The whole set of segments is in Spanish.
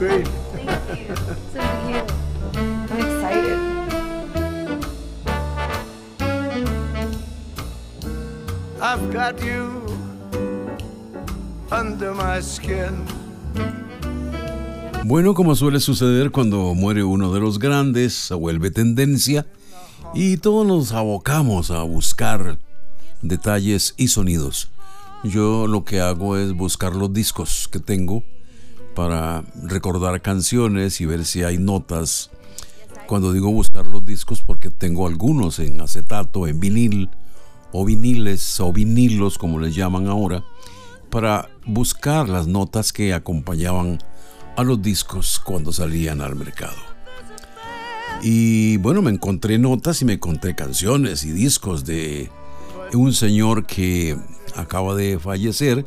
great. Thank you. So cute. I'm excited. I've got you under my skin. Bueno, como suele suceder cuando muere uno de los grandes, se vuelve tendencia y todos nos abocamos a buscar detalles y sonidos. Yo lo que hago es buscar los discos que tengo para recordar canciones y ver si hay notas. Cuando digo buscar los discos, porque tengo algunos en acetato, en vinil, o viniles, o vinilos, como les llaman ahora, para buscar las notas que acompañaban a los discos cuando salían al mercado. Y bueno, me encontré notas y me encontré canciones y discos de un señor que acaba de fallecer,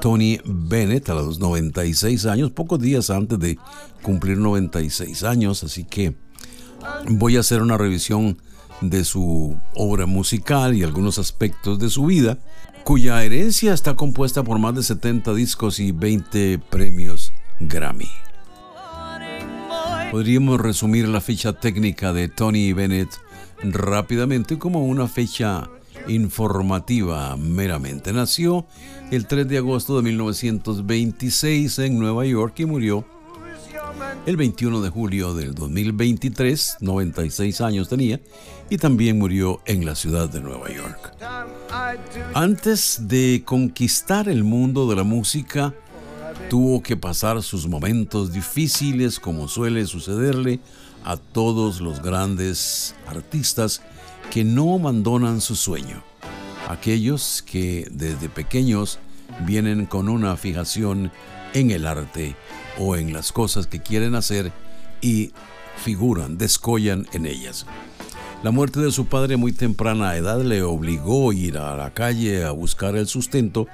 Tony Bennett, a los 96 años, pocos días antes de cumplir 96 años, así que voy a hacer una revisión de su obra musical y algunos aspectos de su vida, cuya herencia está compuesta por más de 70 discos y 20 premios Grammy. Podríamos resumir la ficha técnica de Tony Bennett rápidamente como una fecha informativa meramente. Nació el 3 de agosto de 1926 en Nueva York y murió el 21 de julio del 2023, 96 años tenía, y también murió en la ciudad de Nueva York. Antes de conquistar el mundo de la música, tuvo que pasar sus momentos difíciles como suele sucederle a todos los grandes artistas que no abandonan su sueño. Aquellos que desde pequeños vienen con una fijación en el arte o en las cosas que quieren hacer y figuran, descollan en ellas. La muerte de su padre muy temprana edad le obligó a ir a la calle a buscar el sustento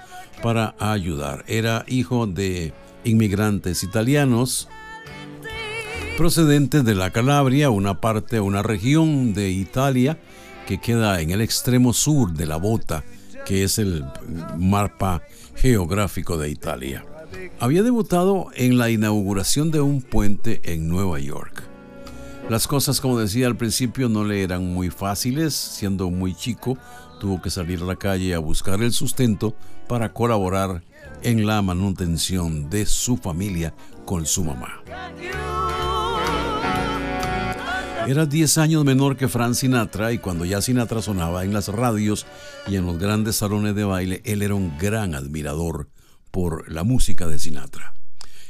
para ayudar. Era hijo de inmigrantes italianos procedentes de la Calabria, una parte, una región de Italia que queda en el extremo sur de la Bota, que es el mapa geográfico de Italia. Había debutado en la inauguración de un puente en Nueva York. Las cosas, como decía al principio, no le eran muy fáciles. Siendo muy chico, tuvo que salir a la calle a buscar el sustento para colaborar en la manutención de su familia con su mamá. Era 10 años menor que Frank Sinatra y cuando ya Sinatra sonaba en las radios y en los grandes salones de baile, él era un gran admirador por la música de Sinatra.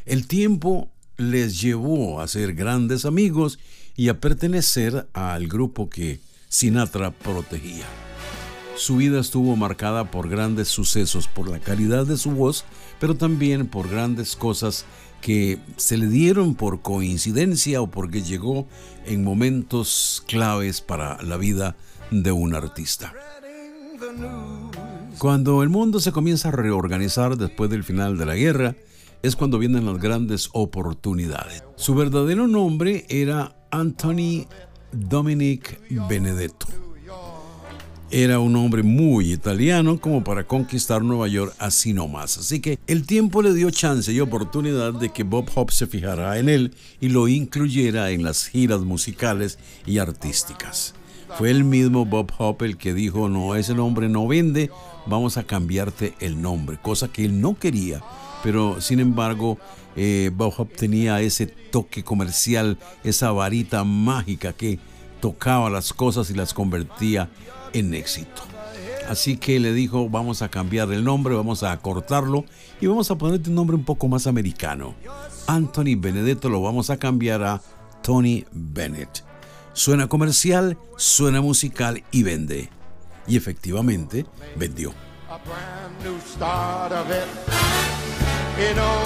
El tiempo les llevó a ser grandes amigos y a pertenecer al grupo que Sinatra protegía. Su vida estuvo marcada por grandes sucesos, por la calidad de su voz, pero también por grandes cosas que se le dieron por coincidencia o porque llegó en momentos claves para la vida de un artista. Cuando el mundo se comienza a reorganizar después del final de la guerra, es cuando vienen las grandes oportunidades. Su verdadero nombre era Anthony Dominic Benedetto. Era un hombre muy italiano como para conquistar Nueva York así nomás. Así que el tiempo le dio chance y oportunidad de que Bob Hope se fijara en él y lo incluyera en las giras musicales y artísticas. Fue el mismo Bob Hope el que dijo, no, ese nombre no vende, vamos a cambiarte el nombre, cosa que él no quería. Pero sin embargo, eh, Bob Hope tenía ese toque comercial, esa varita mágica que tocaba las cosas y las convertía en éxito. Así que le dijo, vamos a cambiar el nombre, vamos a acortarlo y vamos a ponerte un nombre un poco más americano. Anthony Benedetto lo vamos a cambiar a Tony Bennett. Suena comercial, suena musical y vende. Y efectivamente vendió.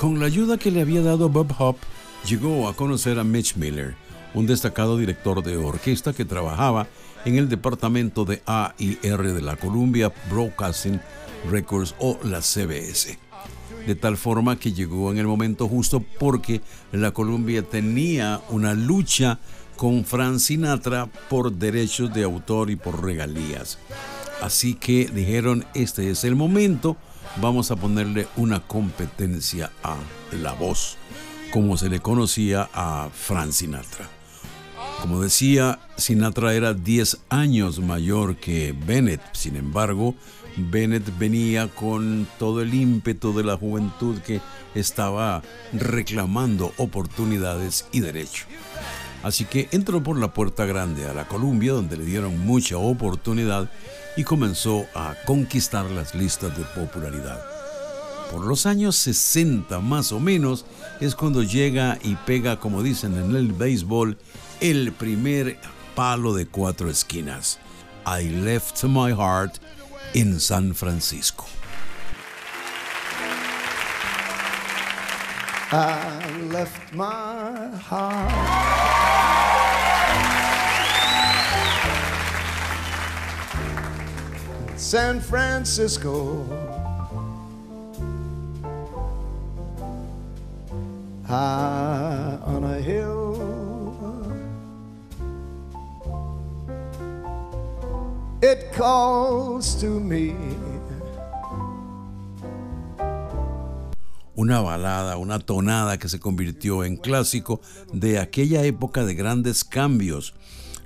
Con la ayuda que le había dado Bob Hope, llegó a conocer a Mitch Miller, un destacado director de orquesta que trabajaba en el departamento de A&R de la Columbia Broadcasting Records o la CBS. De tal forma que llegó en el momento justo porque la Columbia tenía una lucha con Frank Sinatra por derechos de autor y por regalías. Así que dijeron, este es el momento, vamos a ponerle una competencia a la voz. como se le conocía a Frank Sinatra. Como decía, Sinatra era 10 años mayor que Bennett, sin embargo, Bennett venía con todo el ímpetu de la juventud que estaba reclamando oportunidades y derecho. Así que entró por la puerta grande a la Columbia, donde le dieron mucha oportunidad y comenzó a conquistar las listas de popularidad. Por los años 60 más o menos es cuando llega y pega, como dicen en el béisbol, el primer palo de cuatro esquinas. I left my heart in San Francisco. I left my heart. San Francisco. High on a hill. It calls to me. una balada, una tonada que se convirtió en clásico de aquella época de grandes cambios.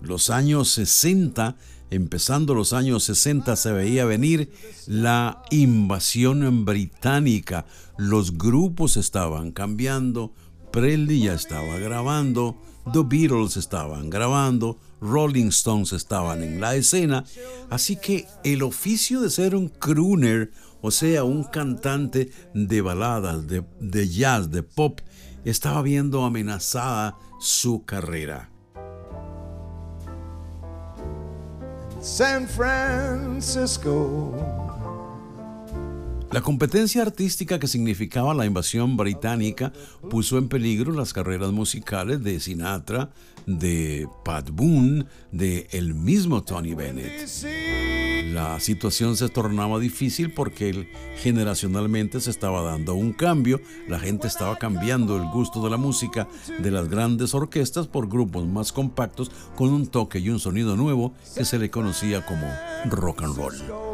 Los años 60, empezando los años 60, se veía venir la invasión británica. Los grupos estaban cambiando, Presley ya estaba grabando, The Beatles estaban grabando, Rolling Stones estaban en la escena, así que el oficio de ser un crooner, o sea, un cantante de baladas, de, de jazz, de pop, estaba viendo amenazada su carrera. San Francisco. La competencia artística que significaba la invasión británica puso en peligro las carreras musicales de Sinatra, de Pat Boone, de el mismo Tony Bennett. La situación se tornaba difícil porque generacionalmente se estaba dando un cambio, la gente estaba cambiando el gusto de la música de las grandes orquestas por grupos más compactos con un toque y un sonido nuevo que se le conocía como rock and roll.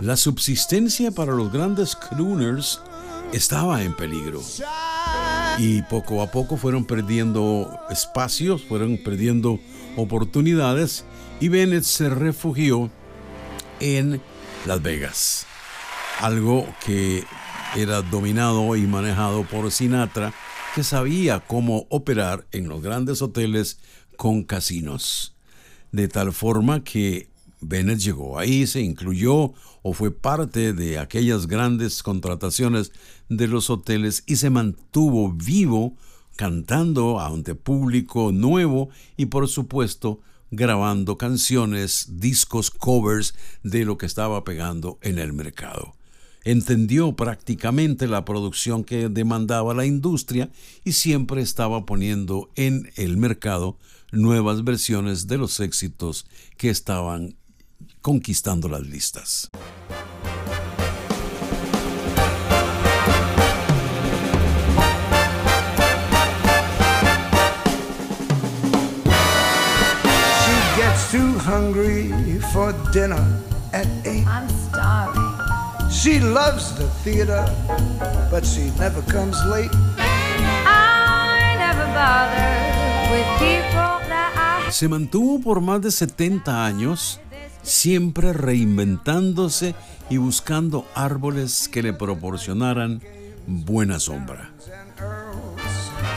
La subsistencia para los grandes crooners estaba en peligro. Y poco a poco fueron perdiendo espacios, fueron perdiendo oportunidades y Bennett se refugió en Las Vegas. Algo que era dominado y manejado por Sinatra, que sabía cómo operar en los grandes hoteles con casinos. De tal forma que Bennett llegó ahí, se incluyó o fue parte de aquellas grandes contrataciones de los hoteles y se mantuvo vivo cantando ante público nuevo y por supuesto grabando canciones, discos, covers de lo que estaba pegando en el mercado. Entendió prácticamente la producción que demandaba la industria y siempre estaba poniendo en el mercado nuevas versiones de los éxitos que estaban conquistando las listas. She gets too hungry for dinner at eight. I'm starving. She loves the theater, but she never comes late. I never bother with people that I Se mantuvo por más de 70 años, siempre reinventándose y buscando árboles que le proporcionaran buena sombra.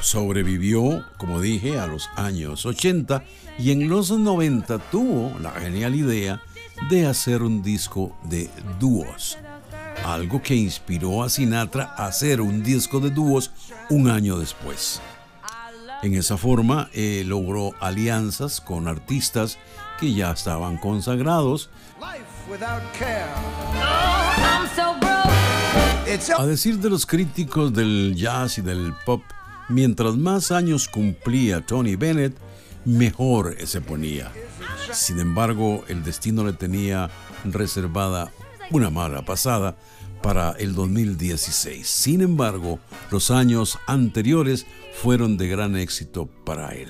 Sobrevivió, como dije, a los años 80 y en los 90 tuvo la genial idea de hacer un disco de dúos, algo que inspiró a Sinatra a hacer un disco de dúos un año después. En esa forma eh, logró alianzas con artistas que ya estaban consagrados. A decir de los críticos del jazz y del pop, mientras más años cumplía Tony Bennett, mejor se ponía. Sin embargo, el destino le tenía reservada una mala pasada para el 2016. Sin embargo, los años anteriores fueron de gran éxito para él.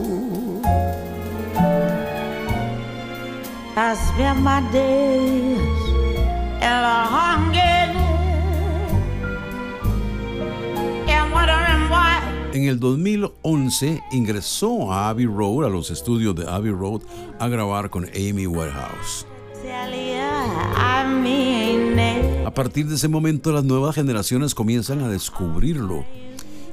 My days. En el 2011 ingresó a Abbey Road, a los estudios de Abbey Road, a grabar con Amy it. A partir de ese momento las nuevas generaciones comienzan a descubrirlo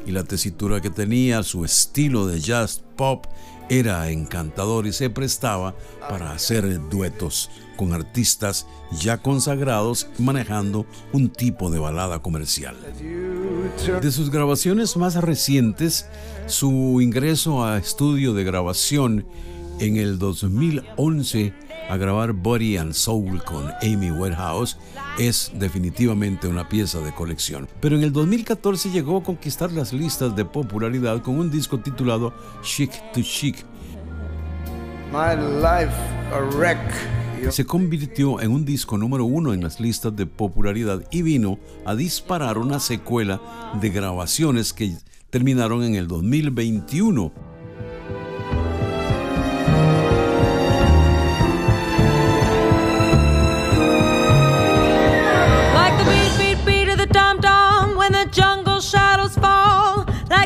y la tesitura que tenía, su estilo de jazz pop era encantador y se prestaba para hacer duetos con artistas ya consagrados manejando un tipo de balada comercial. De sus grabaciones más recientes, su ingreso a estudio de grabación en el 2011 a grabar Body and Soul con Amy Winehouse es definitivamente una pieza de colección. Pero en el 2014 llegó a conquistar las listas de popularidad con un disco titulado Chic to Chic. My life a wreck. Se convirtió en un disco número uno en las listas de popularidad y vino a disparar una secuela de grabaciones que terminaron en el 2021.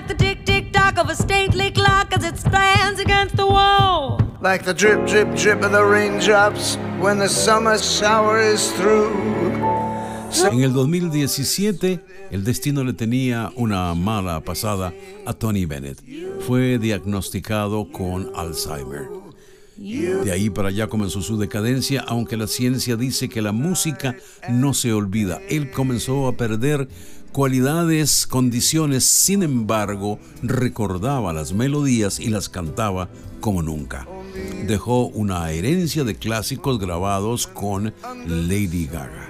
Like the tick, tick, tock of a stately clock as it stands against the wall. Like the drip, drip, drip of the raindrops when the summer shower is through. En el 2017, el destino le tenía una mala pasada a Tony Bennett. Fue diagnosticado con Alzheimer. De ahí para allá comenzó su decadencia, aunque la ciencia dice que la música no se olvida. Él comenzó a perder cualidades, condiciones, sin embargo, recordaba las melodías y las cantaba como nunca. Dejó una herencia de clásicos grabados con Lady Gaga.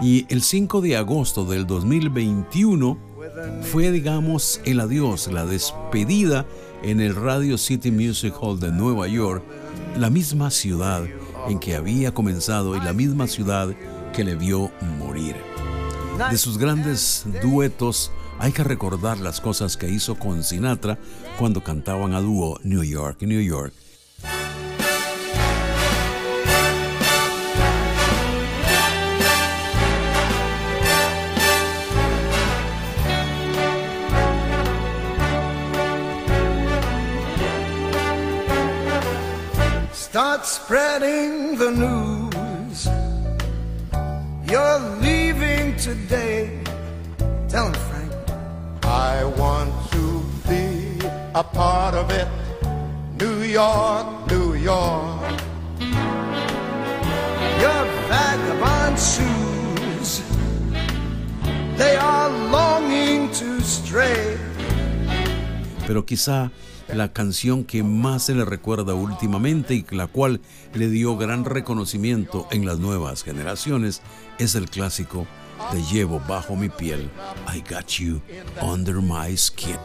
Y el 5 de agosto del 2021 fue, digamos, el adiós, la despedida en el Radio City Music Hall de Nueva York, la misma ciudad en que había comenzado y la misma ciudad que le vio morir. De sus grandes duetos hay que recordar las cosas que hizo con Sinatra cuando cantaban a dúo New York, New York. Start spreading the news. Today. Tell him, Frank. I want to be a part of it. New York, New York. Your vagabond shoes. They are longing to stray. pero quizá la canción que más se le recuerda últimamente y la cual le dio gran reconocimiento en las nuevas generaciones es el clásico Te llevo bajo mi piel, I got you under my skin.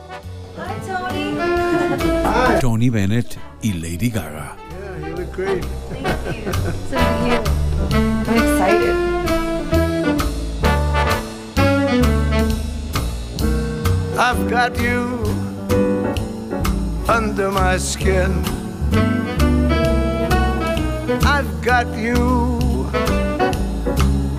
Hi, Tony. Tony Bennett y Lady Gaga. Yeah, you look great. Thank you. So do you. I'm excited. I've got you under my skin. I've got you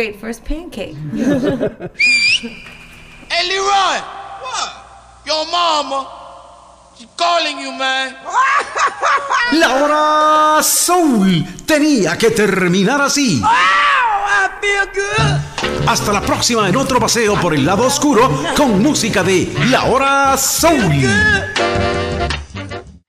great first pancake. Hey, Leroy! What? Your mama. She's calling you, man. La hora Soul tenía que terminar así. Hasta la próxima en otro paseo por el lado oscuro con música de La hora Soul.